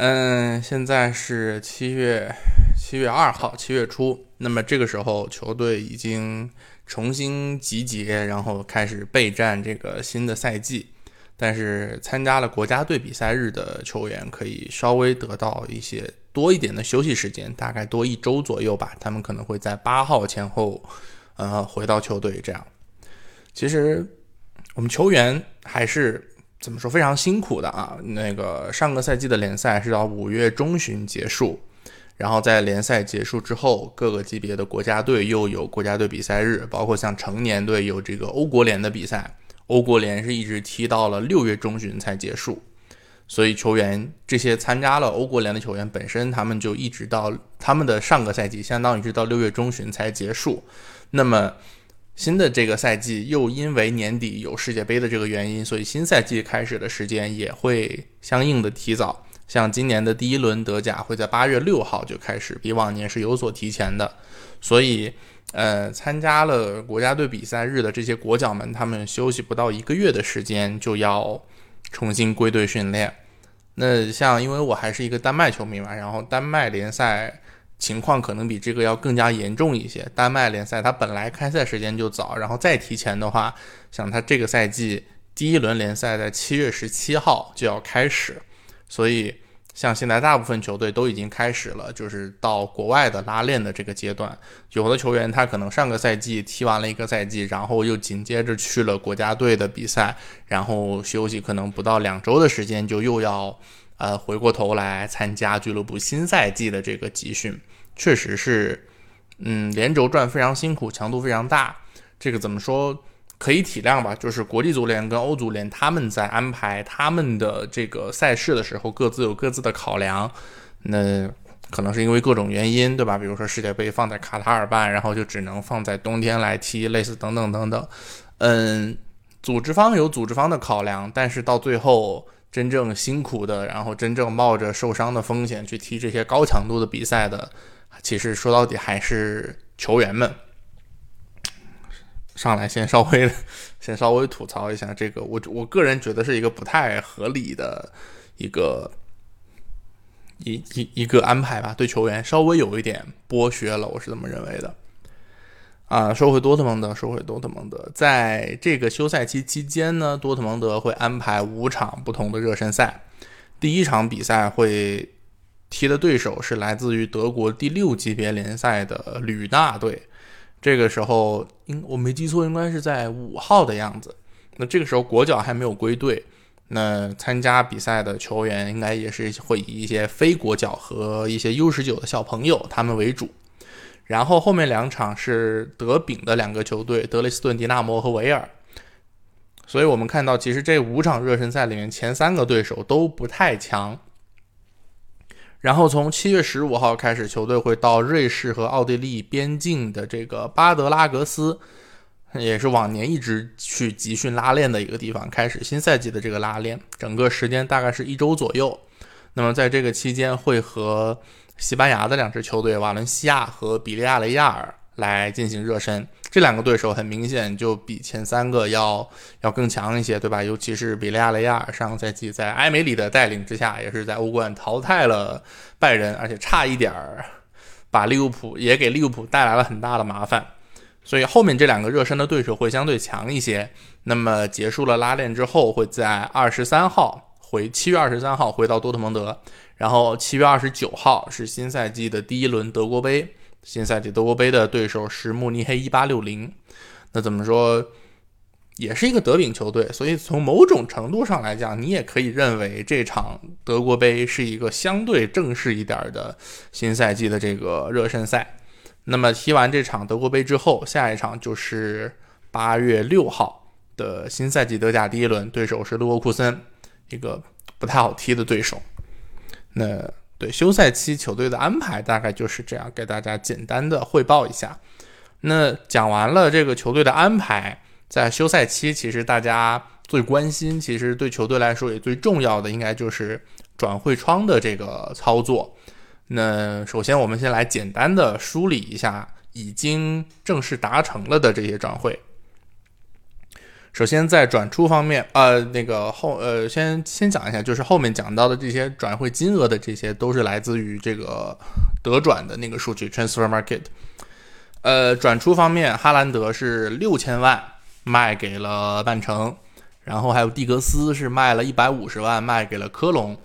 嗯，现在是七月七月二号，七月初。那么这个时候，球队已经重新集结，然后开始备战这个新的赛季。但是参加了国家队比赛日的球员，可以稍微得到一些多一点的休息时间，大概多一周左右吧。他们可能会在八号前后，呃，回到球队。这样，其实。我们球员还是怎么说非常辛苦的啊！那个上个赛季的联赛是到五月中旬结束，然后在联赛结束之后，各个级别的国家队又有国家队比赛日，包括像成年队有这个欧国联的比赛，欧国联是一直踢到了六月中旬才结束，所以球员这些参加了欧国联的球员本身，他们就一直到他们的上个赛季，相当于是到六月中旬才结束，那么。新的这个赛季又因为年底有世界杯的这个原因，所以新赛季开始的时间也会相应的提早。像今年的第一轮德甲会在八月六号就开始，比往年是有所提前的。所以，呃，参加了国家队比赛日的这些国脚们，他们休息不到一个月的时间就要重新归队训练。那像因为我还是一个丹麦球迷嘛，然后丹麦联赛。情况可能比这个要更加严重一些。丹麦联赛它本来开赛时间就早，然后再提前的话，像它这个赛季第一轮联赛在七月十七号就要开始，所以像现在大部分球队都已经开始了，就是到国外的拉练的这个阶段。有的球员他可能上个赛季踢完了一个赛季，然后又紧接着去了国家队的比赛，然后休息可能不到两周的时间就又要。呃，回过头来参加俱乐部新赛季的这个集训，确实是，嗯，连轴转非常辛苦，强度非常大。这个怎么说？可以体谅吧？就是国际足联跟欧足联他们在安排他们的这个赛事的时候，各自有各自的考量。那可能是因为各种原因，对吧？比如说世界杯放在卡塔尔办，然后就只能放在冬天来踢，类似等等等等。嗯，组织方有组织方的考量，但是到最后。真正辛苦的，然后真正冒着受伤的风险去踢这些高强度的比赛的，其实说到底还是球员们。上来先稍微先稍微吐槽一下这个，我我个人觉得是一个不太合理的一个一一一个安排吧，对球员稍微有一点剥削了，我是这么认为的。啊，说回多特蒙德，说回多特蒙德，在这个休赛期期间呢，多特蒙德会安排五场不同的热身赛。第一场比赛会踢的对手是来自于德国第六级别联赛的吕纳队。这个时候，应我没记错，应该是在五号的样子。那这个时候国脚还没有归队，那参加比赛的球员应该也是会以一些非国脚和一些 U 十九的小朋友他们为主。然后后面两场是德丙的两个球队，德累斯顿迪纳摩和维尔。所以我们看到，其实这五场热身赛里面，前三个对手都不太强。然后从七月十五号开始，球队会到瑞士和奥地利边境的这个巴德拉格斯，也是往年一直去集训拉练的一个地方，开始新赛季的这个拉练。整个时间大概是一周左右。那么在这个期间会和。西班牙的两支球队瓦伦西亚和比利亚雷亚尔来进行热身，这两个对手很明显就比前三个要要更强一些，对吧？尤其是比利亚雷亚尔上个赛季在埃梅里的带领之下，也是在欧冠淘汰了拜仁，而且差一点儿把利物浦也给利物浦带来了很大的麻烦。所以后面这两个热身的对手会相对强一些。那么结束了拉练之后，会在二十三号回七月二十三号回到多特蒙德。然后七月二十九号是新赛季的第一轮德国杯，新赛季德国杯的对手是慕尼黑一八六零，那怎么说，也是一个德丙球队，所以从某种程度上来讲，你也可以认为这场德国杯是一个相对正式一点的新赛季的这个热身赛。那么踢完这场德国杯之后，下一场就是八月六号的新赛季德甲第一轮，对手是勒沃库森，一个不太好踢的对手。那对休赛期球队的安排大概就是这样，给大家简单的汇报一下。那讲完了这个球队的安排，在休赛期，其实大家最关心，其实对球队来说也最重要的，应该就是转会窗的这个操作。那首先，我们先来简单的梳理一下已经正式达成了的这些转会。首先，在转出方面，呃，那个后，呃，先先讲一下，就是后面讲到的这些转会金额的这些，都是来自于这个德转的那个数据 （transfer market）。呃，转出方面，哈兰德是六千万卖给了曼城，然后还有蒂格斯是卖了一百五十万卖给了科隆。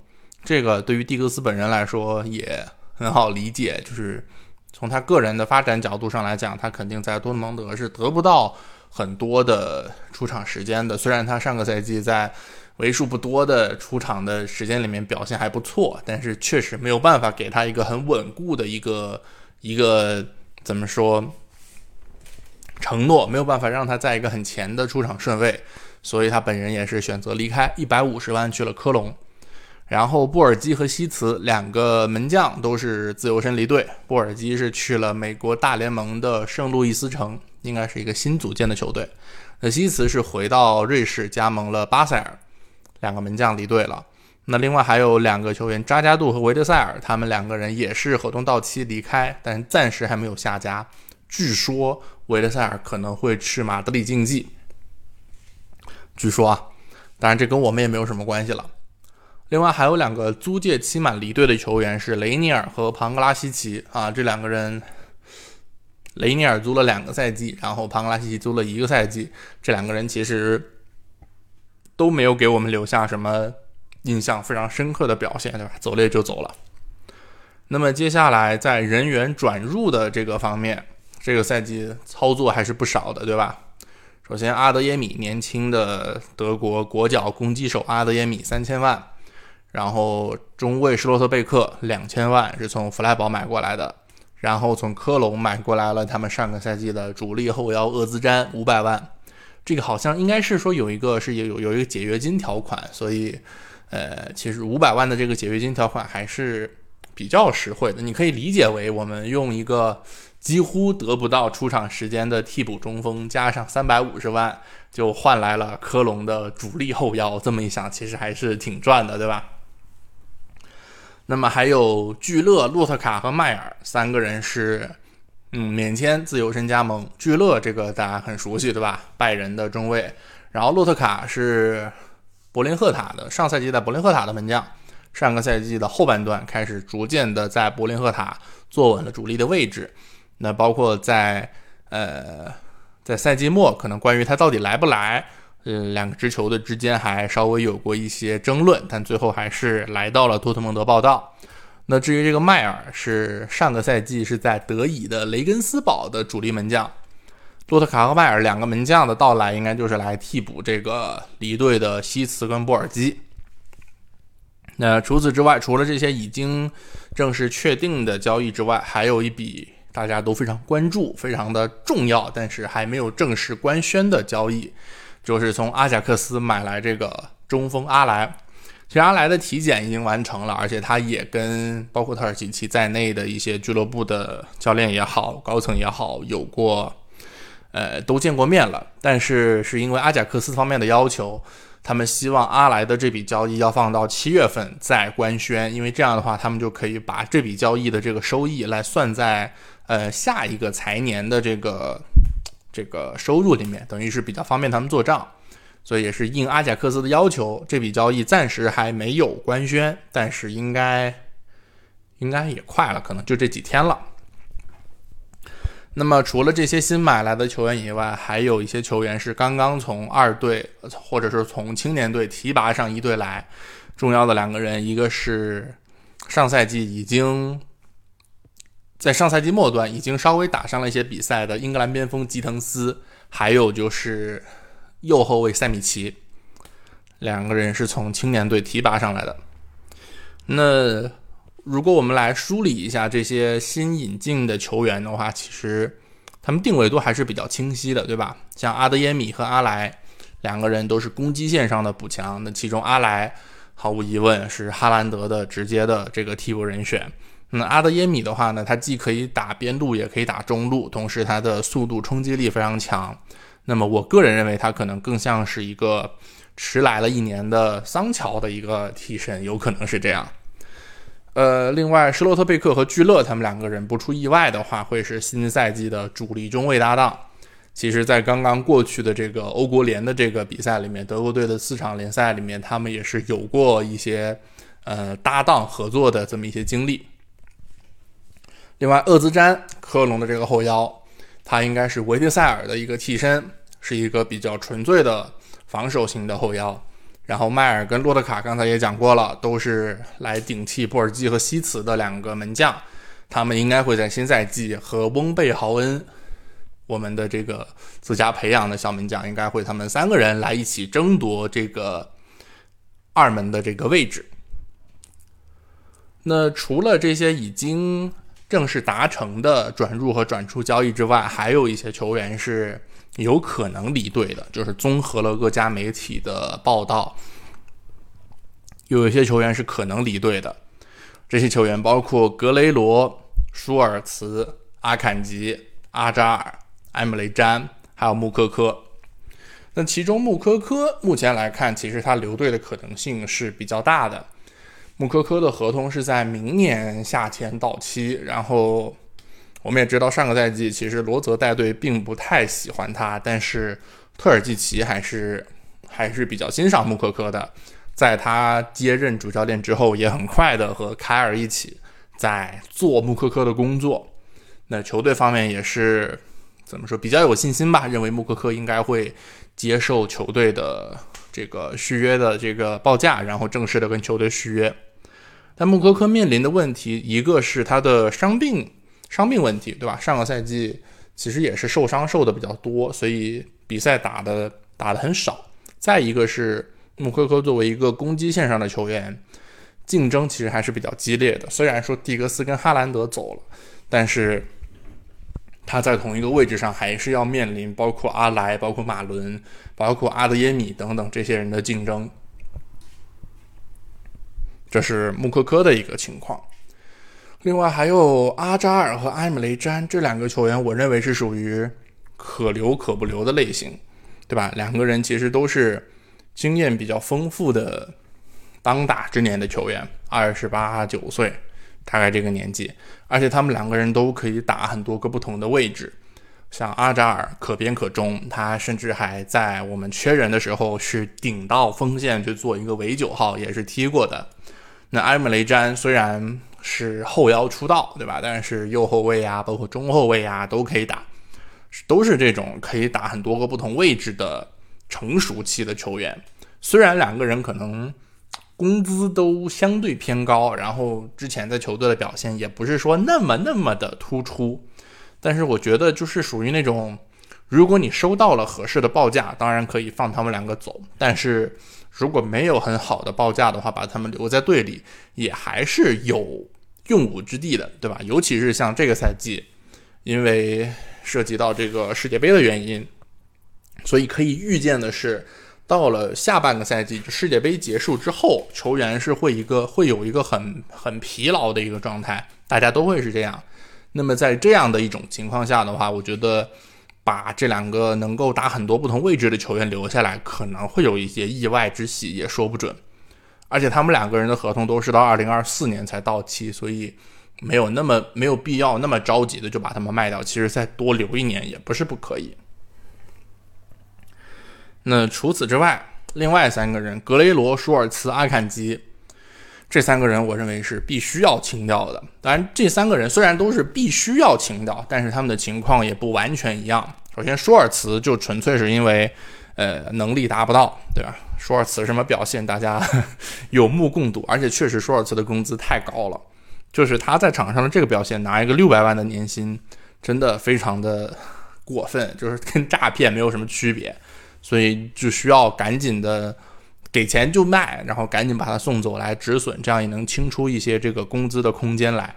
这个对于蒂格斯本人来说也很好理解，就是从他个人的发展角度上来讲，他肯定在多特蒙德是得不到。很多的出场时间的，虽然他上个赛季在为数不多的出场的时间里面表现还不错，但是确实没有办法给他一个很稳固的一个一个怎么说承诺，没有办法让他在一个很前的出场顺位，所以他本人也是选择离开，一百五十万去了科隆。然后布尔基和西茨两个门将都是自由身离队，布尔基是去了美国大联盟的圣路易斯城。应该是一个新组建的球队。那西茨是回到瑞士加盟了巴塞尔，两个门将离队了。那另外还有两个球员扎加杜和维德塞尔，他们两个人也是合同到期离开，但暂时还没有下家。据说维德塞尔可能会去马德里竞技。据说啊，当然这跟我们也没有什么关系了。另外还有两个租借期满离队的球员是雷尼尔和庞格拉西奇啊，这两个人。雷尼尔租了两个赛季，然后庞格拉西奇租了一个赛季。这两个人其实都没有给我们留下什么印象非常深刻的表现，对吧？走了也就走了。那么接下来在人员转入的这个方面，这个赛季操作还是不少的，对吧？首先，阿德耶米年轻的德国国脚攻击手阿德耶米三千万，然后中卫施洛特贝克两千万是从弗莱堡买过来的。然后从科隆买过来了他们上个赛季的主力后腰厄兹詹五百万，这个好像应该是说有一个是有有一个解约金条款，所以呃其实五百万的这个解约金条款还是比较实惠的。你可以理解为我们用一个几乎得不到出场时间的替补中锋加上三百五十万，就换来了科隆的主力后腰。这么一想，其实还是挺赚的，对吧？那么还有聚乐、洛特卡和迈尔三个人是，嗯，免签自由身加盟。聚乐这个大家很熟悉，对吧？拜仁的中卫。然后洛特卡是柏林赫塔的，上赛季在柏林赫塔的门将，上个赛季的后半段开始逐渐的在柏林赫塔坐稳了主力的位置。那包括在呃在赛季末，可能关于他到底来不来。嗯，两个支球队之间还稍微有过一些争论，但最后还是来到了多特蒙德报道。那至于这个迈尔，是上个赛季是在德乙的雷根斯堡的主力门将。洛特卡和迈尔两个门将的到来，应该就是来替补这个离队的西茨跟波尔基。那除此之外，除了这些已经正式确定的交易之外，还有一笔大家都非常关注、非常的重要，但是还没有正式官宣的交易。就是从阿贾克斯买来这个中锋阿莱，其实阿莱的体检已经完成了，而且他也跟包括特尔齐奇在内的一些俱乐部的教练也好、高层也好有过，呃，都见过面了。但是是因为阿贾克斯方面的要求，他们希望阿莱的这笔交易要放到七月份再官宣，因为这样的话，他们就可以把这笔交易的这个收益来算在呃下一个财年的这个。这个收入里面等于是比较方便他们做账，所以也是应阿贾克斯的要求，这笔交易暂时还没有官宣，但是应该应该也快了，可能就这几天了。那么除了这些新买来的球员以外，还有一些球员是刚刚从二队或者是从青年队提拔上一队来，重要的两个人，一个是上赛季已经。在上赛季末端已经稍微打上了一些比赛的英格兰边锋吉滕斯，还有就是右后卫塞米奇，两个人是从青年队提拔上来的。那如果我们来梳理一下这些新引进的球员的话，其实他们定位都还是比较清晰的，对吧？像阿德耶米和阿莱两个人都是攻击线上的补强，那其中阿莱毫无疑问是哈兰德的直接的这个替补人选。那阿德耶米的话呢，他既可以打边路，也可以打中路，同时他的速度冲击力非常强。那么我个人认为他可能更像是一个迟来了一年的桑乔的一个替身，有可能是这样。呃，另外施洛特贝克和聚勒他们两个人不出意外的话，会是新赛季的主力中卫搭档。其实，在刚刚过去的这个欧国联的这个比赛里面，德国队的四场联赛里面，他们也是有过一些呃搭档合作的这么一些经历。另外，厄兹詹科隆的这个后腰，他应该是维特塞尔的一个替身，是一个比较纯粹的防守型的后腰。然后，迈尔跟洛特卡刚才也讲过了，都是来顶替布尔基和西茨的两个门将，他们应该会在新赛季和翁贝豪恩。我们的这个自家培养的小门将应该会，他们三个人来一起争夺这个二门的这个位置。那除了这些已经正式达成的转入和转出交易之外，还有一些球员是有可能离队的。就是综合了各家媒体的报道，有一些球员是可能离队的。这些球员包括格雷罗、舒尔茨、阿坎吉、阿扎尔。埃姆雷詹还有穆科科，那其中穆科科目前来看，其实他留队的可能性是比较大的。穆科科的合同是在明年夏天到期，然后我们也知道上个赛季其实罗泽带队并不太喜欢他，但是特尔季奇还是还是比较欣赏穆科科的。在他接任主教练之后，也很快的和凯尔一起在做穆科科的工作。那球队方面也是。怎么说比较有信心吧？认为穆科科应该会接受球队的这个续约的这个报价，然后正式的跟球队续约。但穆科科面临的问题，一个是他的伤病伤病问题，对吧？上个赛季其实也是受伤受的比较多，所以比赛打的打的很少。再一个是穆科科作为一个攻击线上的球员，竞争其实还是比较激烈的。虽然说蒂格斯跟哈兰德走了，但是。他在同一个位置上，还是要面临包括阿莱、包括马伦、包括阿德耶米等等这些人的竞争。这是穆科科的一个情况。另外还有阿扎尔和埃姆雷詹这两个球员，我认为是属于可留可不留的类型，对吧？两个人其实都是经验比较丰富的当打之年的球员，二十八九岁。大概这个年纪，而且他们两个人都可以打很多个不同的位置，像阿扎尔可边可中，他甚至还在我们缺人的时候是顶到锋线去做一个伪九号，也是踢过的。那埃姆雷詹虽然是后腰出道，对吧？但是右后卫啊，包括中后卫啊都可以打，都是这种可以打很多个不同位置的成熟期的球员。虽然两个人可能。工资都相对偏高，然后之前在球队的表现也不是说那么那么的突出，但是我觉得就是属于那种，如果你收到了合适的报价，当然可以放他们两个走，但是如果没有很好的报价的话，把他们留在队里也还是有用武之地的，对吧？尤其是像这个赛季，因为涉及到这个世界杯的原因，所以可以预见的是。到了下半个赛季，世界杯结束之后，球员是会一个会有一个很很疲劳的一个状态，大家都会是这样。那么在这样的一种情况下的话，我觉得把这两个能够打很多不同位置的球员留下来，可能会有一些意外之喜，也说不准。而且他们两个人的合同都是到二零二四年才到期，所以没有那么没有必要那么着急的就把他们卖掉。其实再多留一年也不是不可以。那除此之外，另外三个人格雷罗、舒尔茨、阿坎吉，这三个人我认为是必须要清掉的。当然，这三个人虽然都是必须要清掉，但是他们的情况也不完全一样。首先，舒尔茨就纯粹是因为，呃，能力达不到，对吧？舒尔茨什么表现，大家 有目共睹。而且确实，舒尔茨的工资太高了，就是他在场上的这个表现，拿一个六百万的年薪，真的非常的过分，就是跟诈骗没有什么区别。所以就需要赶紧的给钱就卖，然后赶紧把他送走来止损，这样也能清出一些这个工资的空间来。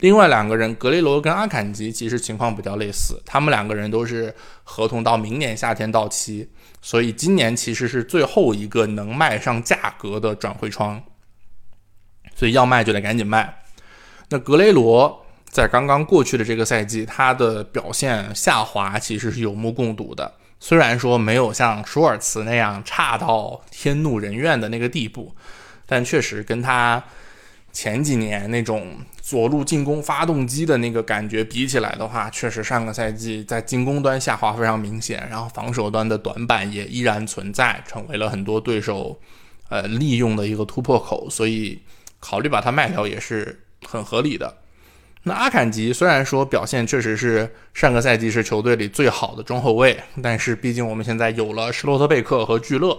另外两个人格雷罗跟阿坎吉其实情况比较类似，他们两个人都是合同到明年夏天到期，所以今年其实是最后一个能卖上价格的转会窗，所以要卖就得赶紧卖。那格雷罗在刚刚过去的这个赛季，他的表现下滑其实是有目共睹的。虽然说没有像舒尔茨那样差到天怒人怨的那个地步，但确实跟他前几年那种左路进攻发动机的那个感觉比起来的话，确实上个赛季在进攻端下滑非常明显，然后防守端的短板也依然存在，成为了很多对手呃利用的一个突破口，所以考虑把它卖掉也是很合理的。那阿坎吉虽然说表现确实是上个赛季是球队里最好的中后卫，但是毕竟我们现在有了施罗特贝克和聚勒，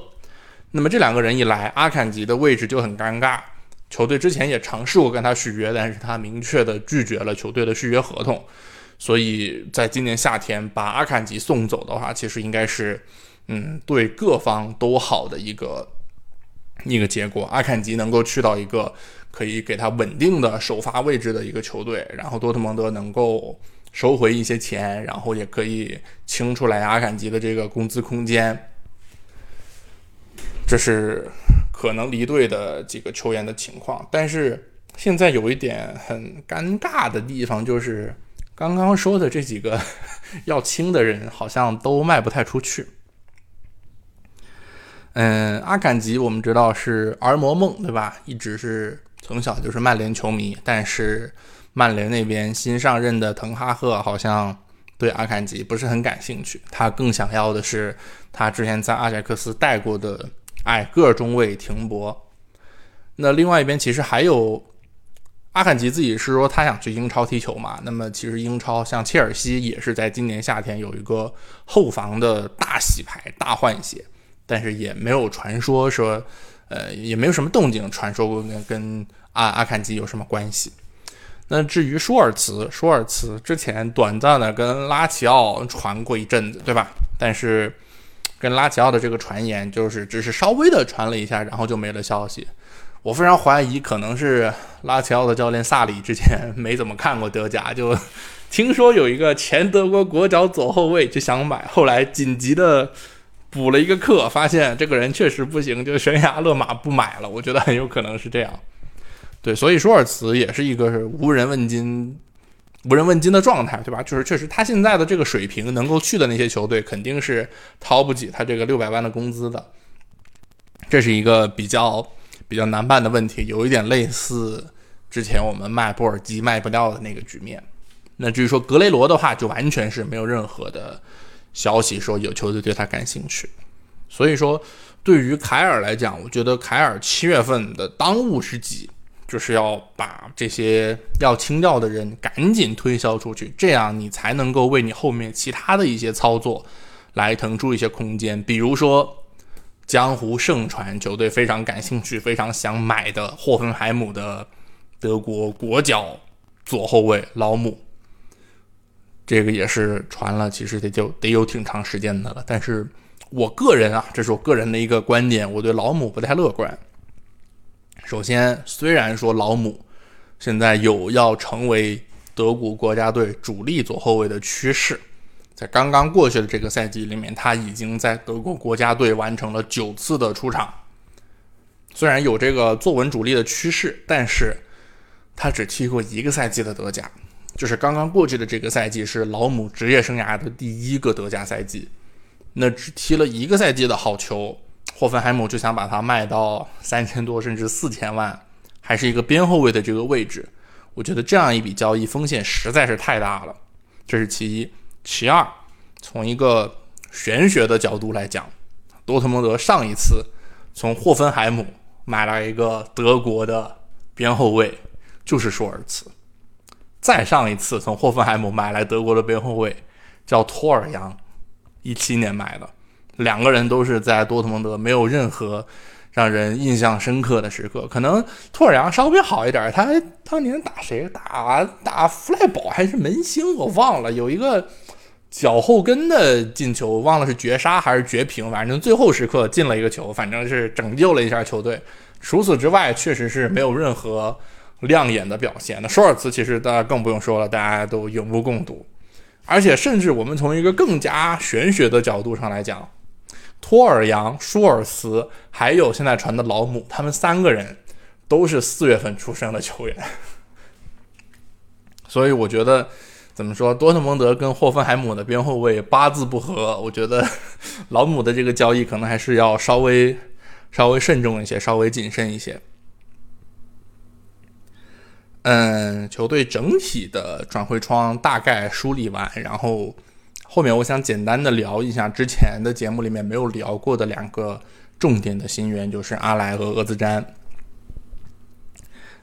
那么这两个人一来，阿坎吉的位置就很尴尬。球队之前也尝试过跟他续约，但是他明确的拒绝了球队的续约合同。所以在今年夏天把阿坎吉送走的话，其实应该是，嗯，对各方都好的一个一个结果。阿坎吉能够去到一个。可以给他稳定的首发位置的一个球队，然后多特蒙德能够收回一些钱，然后也可以清出来阿坎吉的这个工资空间。这是可能离队的几个球员的情况，但是现在有一点很尴尬的地方，就是刚刚说的这几个 要清的人好像都卖不太出去。嗯，阿坎吉我们知道是儿魔梦，对吧？一直是。从小就是曼联球迷，但是曼联那边新上任的滕哈赫好像对阿坎吉不是很感兴趣，他更想要的是他之前在阿贾克斯带过的矮个中卫停博。那另外一边其实还有阿坎吉自己是说他想去英超踢球嘛？那么其实英超像切尔西也是在今年夏天有一个后防的大洗牌、大换血，但是也没有传说说。呃，也没有什么动静，传说过跟跟阿阿坎吉有什么关系？那至于舒尔茨，舒尔茨之前短暂的跟拉齐奥传过一阵子，对吧？但是跟拉齐奥的这个传言，就是只是稍微的传了一下，然后就没了消息。我非常怀疑，可能是拉齐奥的教练萨里之前没怎么看过德甲，就听说有一个前德国国脚左后卫就想买，后来紧急的。补了一个课，发现这个人确实不行，就悬崖勒马不买了。我觉得很有可能是这样。对，所以舒尔茨也是一个无人问津、无人问津的状态，对吧？就是确实他现在的这个水平，能够去的那些球队肯定是掏不起他这个六百万的工资的。这是一个比较比较难办的问题，有一点类似之前我们卖波尔基卖不掉的那个局面。那至于说格雷罗的话，就完全是没有任何的。消息说有球队对他感兴趣，所以说对于凯尔来讲，我觉得凯尔七月份的当务之急就是要把这些要清掉的人赶紧推销出去，这样你才能够为你后面其他的一些操作来腾出一些空间。比如说，江湖盛传球队非常感兴趣、非常想买的霍芬海姆的德国国脚左后卫劳姆。这个也是传了，其实得就得有挺长时间的了。但是我个人啊，这是我个人的一个观点，我对老姆不太乐观。首先，虽然说老姆现在有要成为德国国家队主力左后卫的趋势，在刚刚过去的这个赛季里面，他已经在德国国家队完成了九次的出场。虽然有这个坐稳主力的趋势，但是他只踢过一个赛季的德甲。就是刚刚过去的这个赛季是老姆职业生涯的第一个德甲赛季，那只踢了一个赛季的好球，霍芬海姆就想把它卖到三千多甚至四千万，还是一个边后卫的这个位置，我觉得这样一笔交易风险实在是太大了，这是其一。其二，从一个玄学的角度来讲，多特蒙德上一次从霍芬海姆买来一个德国的边后卫，就是舒尔茨。再上一次从霍芬海姆买来德国的边后卫，叫托尔扬，一七年买的，两个人都是在多特蒙德没有任何让人印象深刻的时刻。可能托尔扬稍微好一点，他当年打谁？打打弗赖堡还是门兴？我忘了，有一个脚后跟的进球，忘了是绝杀还是绝平，反正最后时刻进了一个球，反正是拯救了一下球队。除此之外，确实是没有任何。亮眼的表现。那舒尔茨其实大家更不用说了，大家都有目共睹。而且，甚至我们从一个更加玄学的角度上来讲，托尔扬、舒尔茨还有现在传的老姆，他们三个人都是四月份出生的球员。所以，我觉得怎么说，多特蒙德跟霍芬海姆的边后卫八字不合，我觉得老姆的这个交易可能还是要稍微稍微慎重一些，稍微谨慎一些。嗯，球队整体的转会窗大概梳理完，然后后面我想简单的聊一下之前的节目里面没有聊过的两个重点的新援，就是阿莱和厄兹詹。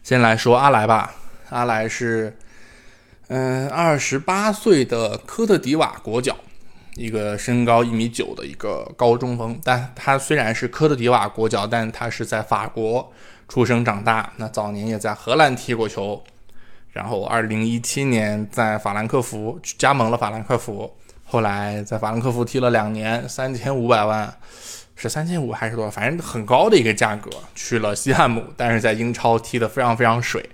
先来说阿莱吧，阿莱是嗯二十八岁的科特迪瓦国脚，一个身高一米九的一个高中锋，但他虽然是科特迪瓦国脚，但他是在法国。出生长大，那早年也在荷兰踢过球，然后二零一七年在法兰克福加盟了法兰克福，后来在法兰克福踢了两年，三千五百万，是三千五还是多少？反正很高的一个价格，去了西汉姆，但是在英超踢得非常非常水，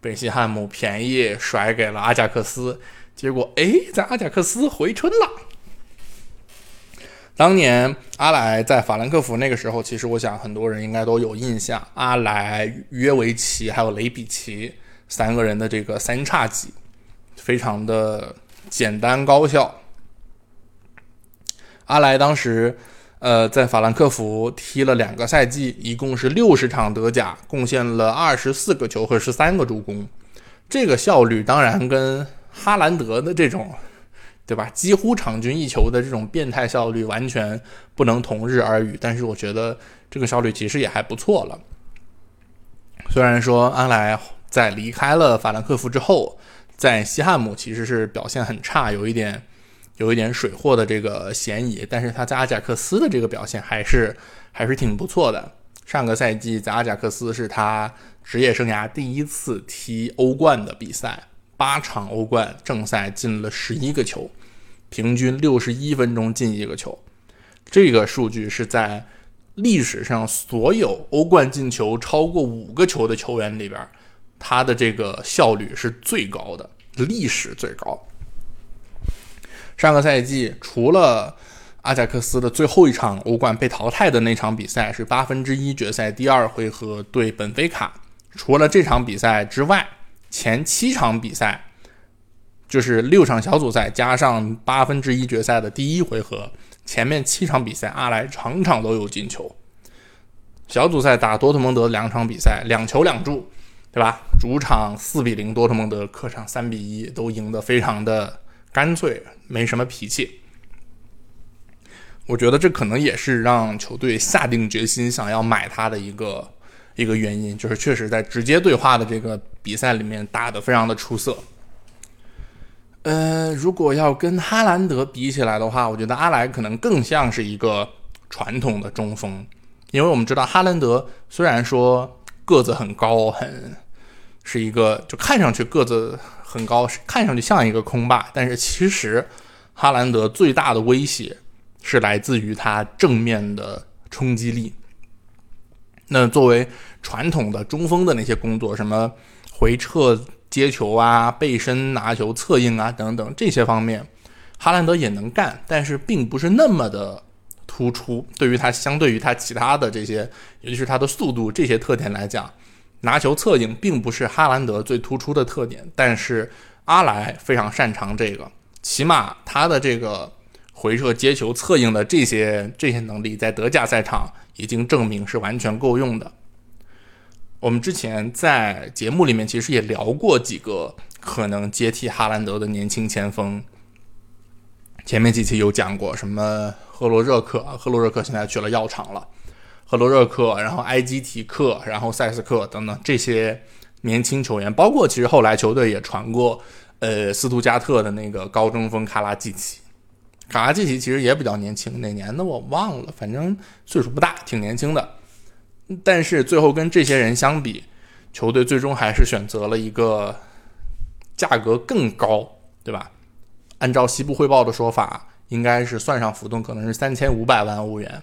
被西汉姆便宜甩给了阿贾克斯，结果哎，在阿贾克斯回春了。当年阿莱在法兰克福那个时候，其实我想很多人应该都有印象。阿莱、约维奇还有雷比奇三个人的这个三叉戟，非常的简单高效。阿莱当时，呃，在法兰克福踢了两个赛季，一共是六十场德甲，贡献了二十四个球和十三个助攻。这个效率当然跟哈兰德的这种。对吧？几乎场均一球的这种变态效率完全不能同日而语，但是我觉得这个效率其实也还不错了。虽然说安莱在离开了法兰克福之后，在西汉姆其实是表现很差，有一点有一点水货的这个嫌疑，但是他在阿贾克斯的这个表现还是还是挺不错的。上个赛季在阿贾克斯是他职业生涯第一次踢欧冠的比赛。八场欧冠正赛进了十一个球，平均六十一分钟进一个球，这个数据是在历史上所有欧冠进球超过五个球的球员里边，他的这个效率是最高的，历史最高。上个赛季除了阿贾克斯的最后一场欧冠被淘汰的那场比赛是八分之一决赛第二回合对本菲卡，除了这场比赛之外。前七场比赛，就是六场小组赛加上八分之一决赛的第一回合，前面七场比赛，阿莱场场都有进球。小组赛打多特蒙德两场比赛，两球两助，对吧？主场四比零多特蒙德，客场三比一，都赢得非常的干脆，没什么脾气。我觉得这可能也是让球队下定决心想要买他的一个。一个原因就是，确实在直接对话的这个比赛里面打得非常的出色。呃，如果要跟哈兰德比起来的话，我觉得阿莱可能更像是一个传统的中锋，因为我们知道哈兰德虽然说个子很高，很是一个就看上去个子很高，看上去像一个空霸，但是其实哈兰德最大的威胁是来自于他正面的冲击力。那作为传统的中锋的那些工作，什么回撤接球啊、背身拿球、策应啊等等这些方面，哈兰德也能干，但是并不是那么的突出。对于他相对于他其他的这些，尤其是他的速度这些特点来讲，拿球策应并不是哈兰德最突出的特点。但是阿莱非常擅长这个，起码他的这个回撤接球、策应的这些这些能力，在德甲赛场。已经证明是完全够用的。我们之前在节目里面其实也聊过几个可能接替哈兰德的年轻前锋。前面几期有讲过什么赫罗热克，赫罗热克现在去了药厂了。赫罗热克，然后埃基提克，然后塞斯克等等这些年轻球员，包括其实后来球队也传过，呃，斯图加特的那个高中锋卡拉季奇。卡拉季奇其实也比较年轻，哪年的我忘了，反正岁数不大，挺年轻的。但是最后跟这些人相比，球队最终还是选择了一个价格更高，对吧？按照西部汇报的说法，应该是算上浮动，可能是三千五百万欧元，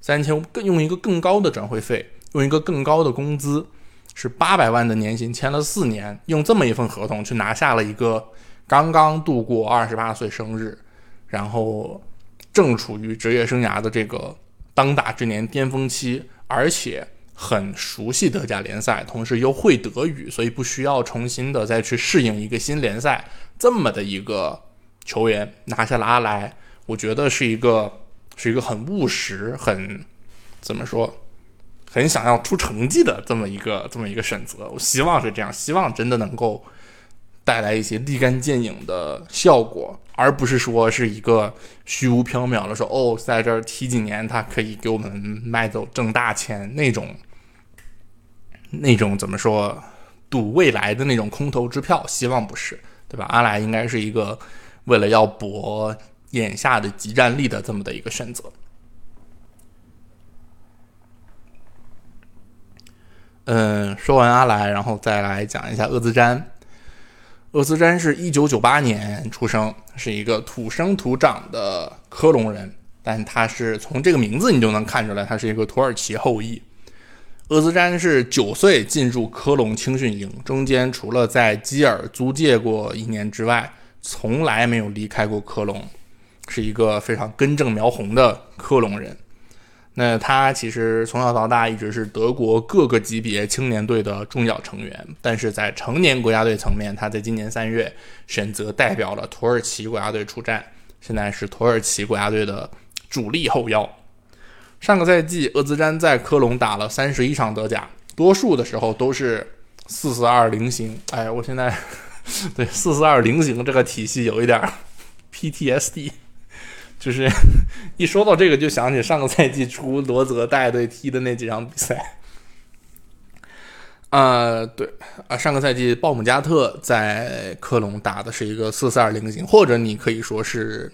三千更用一个更高的转会费，用一个更高的工资，是八百万的年薪，签了四年，用这么一份合同去拿下了一个刚刚度过二十八岁生日，然后正处于职业生涯的这个当打之年巅峰期，而且很熟悉德甲联赛，同时又会德语，所以不需要重新的再去适应一个新联赛，这么的一个球员拿下了阿莱，我觉得是一个是一个很务实，很怎么说？很想要出成绩的这么一个这么一个选择，我希望是这样，希望真的能够带来一些立竿见影的效果，而不是说是一个虚无缥缈的说哦，在这儿踢几年，他可以给我们卖走挣大钱那种那种怎么说赌未来的那种空头支票，希望不是，对吧？阿莱应该是一个为了要搏眼下的集战力的这么的一个选择。嗯，说完阿莱，然后再来讲一下厄兹詹。厄兹詹是一九九八年出生，是一个土生土长的科隆人，但他是从这个名字你就能看出来，他是一个土耳其后裔。厄兹詹是九岁进入科隆青训营，中间除了在基尔租借过一年之外，从来没有离开过科隆，是一个非常根正苗红的科隆人。那他其实从小到大一直是德国各个级别青年队的重要成员，但是在成年国家队层面，他在今年三月选择代表了土耳其国家队出战，现在是土耳其国家队的主力后腰。上个赛季，厄兹詹在科隆打了三十一场德甲，多数的时候都是四四二零型。哎，我现在 对四四二零型这个体系有一点 PTSD。就是一说到这个，就想起上个赛季初罗泽带队踢的那几场比赛。啊，对啊，上个赛季鲍姆加特在科隆打的是一个四四二零型，或者你可以说是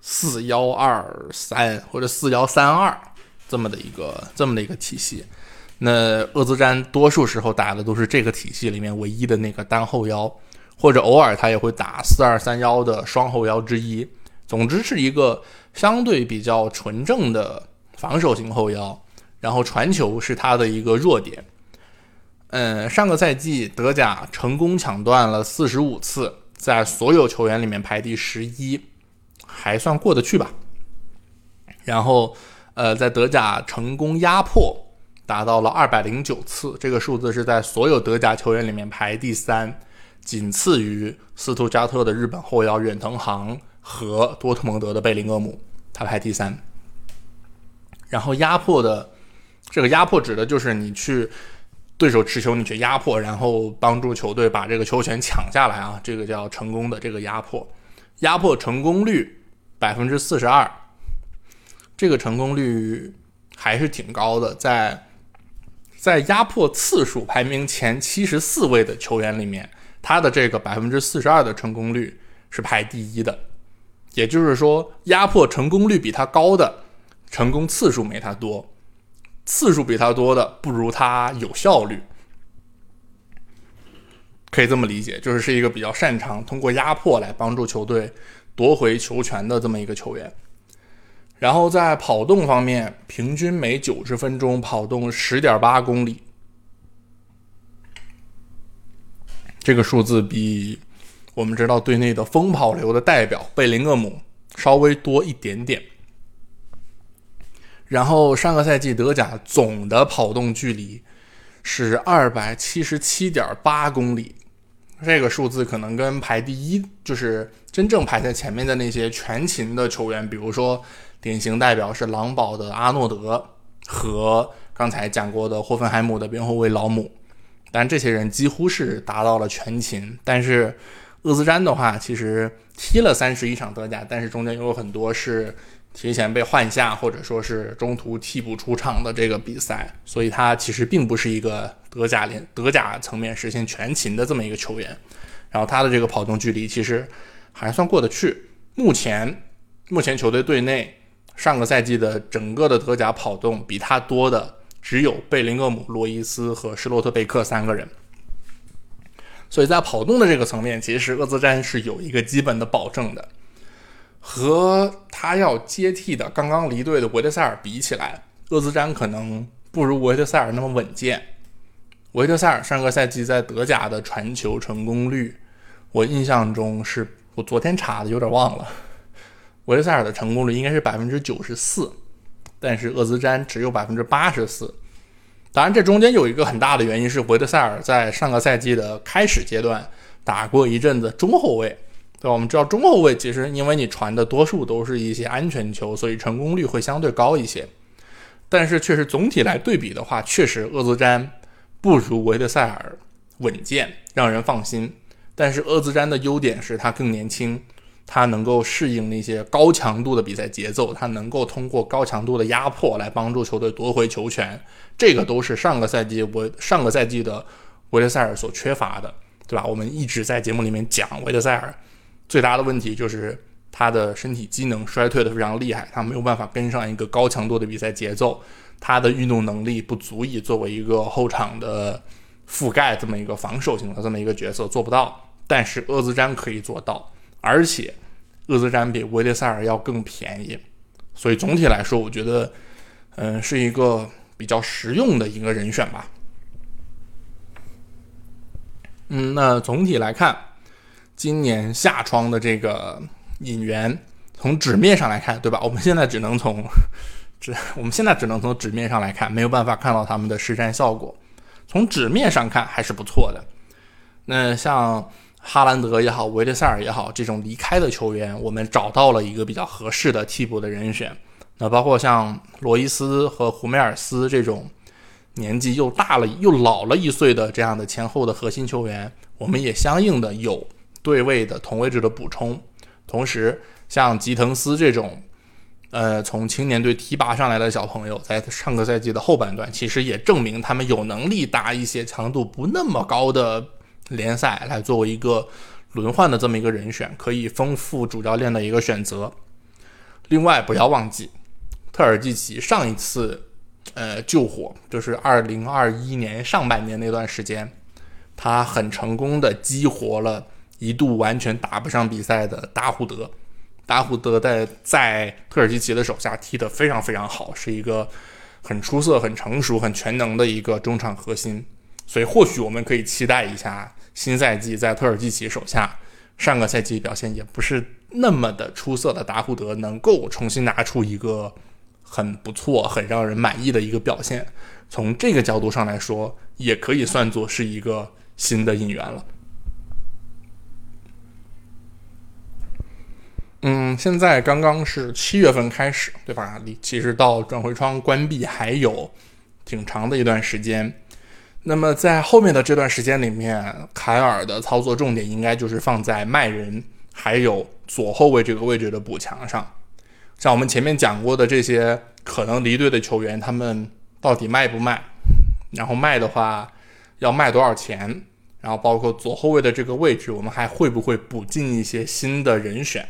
四幺二三或者四幺三二这么的一个这么的一个体系。那厄兹詹多数时候打的都是这个体系里面唯一的那个单后腰，或者偶尔他也会打四二三幺的双后腰之一。总之是一个相对比较纯正的防守型后腰，然后传球是他的一个弱点。嗯，上个赛季德甲成功抢断了四十五次，在所有球员里面排第十一，还算过得去吧。然后，呃，在德甲成功压迫达到了二百零九次，这个数字是在所有德甲球员里面排第三，仅次于斯图加特的日本后腰远藤航。和多特蒙德的贝林厄姆，他排第三。然后压迫的这个压迫指的就是你去对手持球，你去压迫，然后帮助球队把这个球权抢下来啊，这个叫成功的这个压迫。压迫成功率百分之四十二，这个成功率还是挺高的，在在压迫次数排名前七十四位的球员里面，他的这个百分之四十二的成功率是排第一的。也就是说，压迫成功率比他高的，成功次数没他多，次数比他多的不如他有效率，可以这么理解，就是是一个比较擅长通过压迫来帮助球队夺回球权的这么一个球员。然后在跑动方面，平均每九十分钟跑动十点八公里，这个数字比。我们知道队内的风跑流的代表贝林厄姆稍微多一点点，然后上个赛季德甲总的跑动距离是二百七十七点八公里，这个数字可能跟排第一就是真正排在前面的那些全勤的球员，比如说典型代表是狼堡的阿诺德和刚才讲过的霍芬海姆的边后卫劳姆，但这些人几乎是达到了全勤，但是。厄兹詹的话，其实踢了三十一场德甲，但是中间有很多是提前被换下，或者说是中途替补出场的这个比赛，所以他其实并不是一个德甲联德甲层面实现全勤的这么一个球员。然后他的这个跑动距离其实还算过得去。目前目前球队队内上个赛季的整个的德甲跑动比他多的只有贝林厄姆、罗伊斯和施洛特贝克三个人。所以在跑动的这个层面，其实厄兹詹是有一个基本的保证的。和他要接替的刚刚离队的维特塞尔比起来，厄兹詹可能不如维特塞尔那么稳健。维特塞尔上个赛季在德甲的传球成功率，我印象中是我昨天查的，有点忘了。维特塞尔的成功率应该是百分之九十四，但是厄兹詹只有百分之八十四。当然，这中间有一个很大的原因是维特塞尔在上个赛季的开始阶段打过一阵子中后卫，对？我们知道中后卫其实因为你传的多数都是一些安全球，所以成功率会相对高一些。但是确实总体来对比的话，确实厄兹詹不如维特塞尔稳健，让人放心。但是厄兹詹的优点是他更年轻。他能够适应那些高强度的比赛节奏，他能够通过高强度的压迫来帮助球队夺回球权，这个都是上个赛季我上个赛季的维特塞尔所缺乏的，对吧？我们一直在节目里面讲维特塞尔最大的问题就是他的身体机能衰退的非常厉害，他没有办法跟上一个高强度的比赛节奏，他的运动能力不足以作为一个后场的覆盖这么一个防守型的这么一个角色做不到，但是厄兹詹可以做到。而且，厄兹詹比维列塞尔要更便宜，所以总体来说，我觉得，嗯，是一个比较实用的一个人选吧。嗯，那总体来看，今年夏窗的这个引援，从纸面上来看，对吧？我们现在只能从纸，我们现在只能从纸面上来看，没有办法看到他们的实战效果。从纸面上看还是不错的。那像。哈兰德也好，维特塞尔也好，这种离开的球员，我们找到了一个比较合适的替补的人选。那包括像罗伊斯和胡梅尔斯这种年纪又大了又老了一岁的这样的前后的核心球员，我们也相应的有对位的同位置的补充。同时，像吉滕斯这种，呃，从青年队提拔上来的小朋友，在上个赛季的后半段，其实也证明他们有能力打一些强度不那么高的。联赛来作为一个轮换的这么一个人选，可以丰富主教练的一个选择。另外，不要忘记特尔季奇上一次呃救火，就是二零二一年上半年那段时间，他很成功的激活了一度完全打不上比赛的达胡德。达胡德在在特尔季奇的手下踢得非常非常好，是一个很出色、很成熟、很全能的一个中场核心。所以，或许我们可以期待一下新赛季在特尔季奇手下，上个赛季表现也不是那么的出色的达胡德能够重新拿出一个很不错、很让人满意的一个表现。从这个角度上来说，也可以算作是一个新的引援了。嗯，现在刚刚是七月份开始，对吧？离其实到转会窗关闭还有挺长的一段时间。那么在后面的这段时间里面，凯尔的操作重点应该就是放在卖人，还有左后卫这个位置的补强上。像我们前面讲过的这些可能离队的球员，他们到底卖不卖？然后卖的话要卖多少钱？然后包括左后卫的这个位置，我们还会不会补进一些新的人选？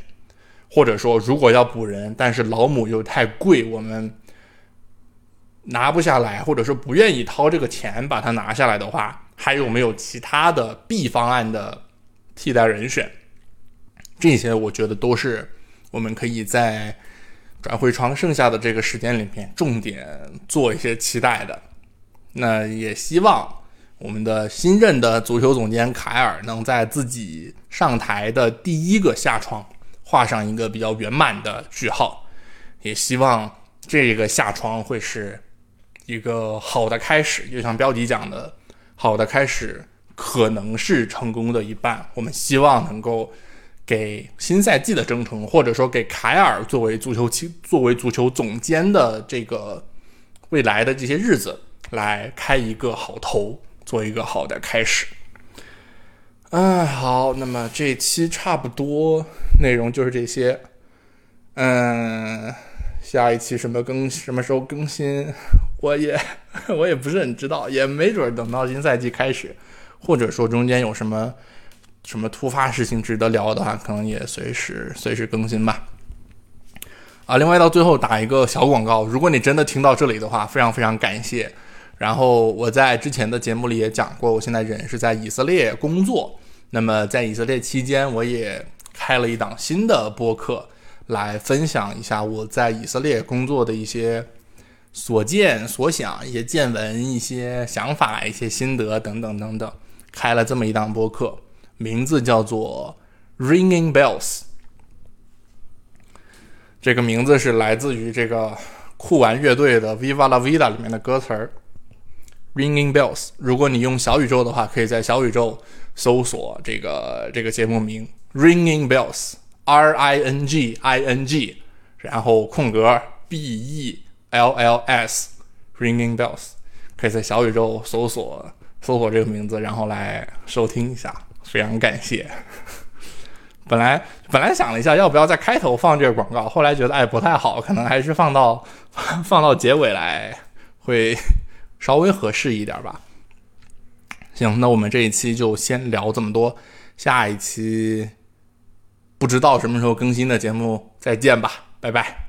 或者说，如果要补人，但是老姆又太贵，我们。拿不下来，或者说不愿意掏这个钱把它拿下来的话，还有没有其他的 B 方案的替代人选？这些我觉得都是我们可以在转会窗剩下的这个时间里面重点做一些期待的。那也希望我们的新任的足球总监凯尔能在自己上台的第一个下窗画上一个比较圆满的句号。也希望这个下窗会是。一个好的开始，就像标题讲的，好的开始可能是成功的一半。我们希望能够给新赛季的征程，或者说给凯尔作为足球期作为足球总监的这个未来的这些日子，来开一个好头，做一个好的开始。嗯，好，那么这期差不多内容就是这些。嗯。下一期什么更什么时候更新，我也 我也不是很知道，也没准等到新赛季开始，或者说中间有什么什么突发事情值得聊的话，可能也随时随时更新吧。啊，另外到最后打一个小广告，如果你真的听到这里的话，非常非常感谢。然后我在之前的节目里也讲过，我现在人是在以色列工作，那么在以色列期间，我也开了一档新的播客。来分享一下我在以色列工作的一些所见所想、一些见闻、一些想法、一些心得等等等等，开了这么一档播客，名字叫做《Ringing Bells》。这个名字是来自于这个酷玩乐队的《Viva La Vida》里面的歌词儿。Ringing Bells，如果你用小宇宙的话，可以在小宇宙搜索这个这个节目名 Ringing Bells，R I N G I N G，然后空格 B E L L S，Ringing Bells，可以在小宇宙搜索搜索这个名字，然后来收听一下，非常感谢。本来本来想了一下，要不要在开头放这个广告，后来觉得哎不太好，可能还是放到 放到结尾来会。稍微合适一点吧。行，那我们这一期就先聊这么多，下一期不知道什么时候更新的节目再见吧，拜拜。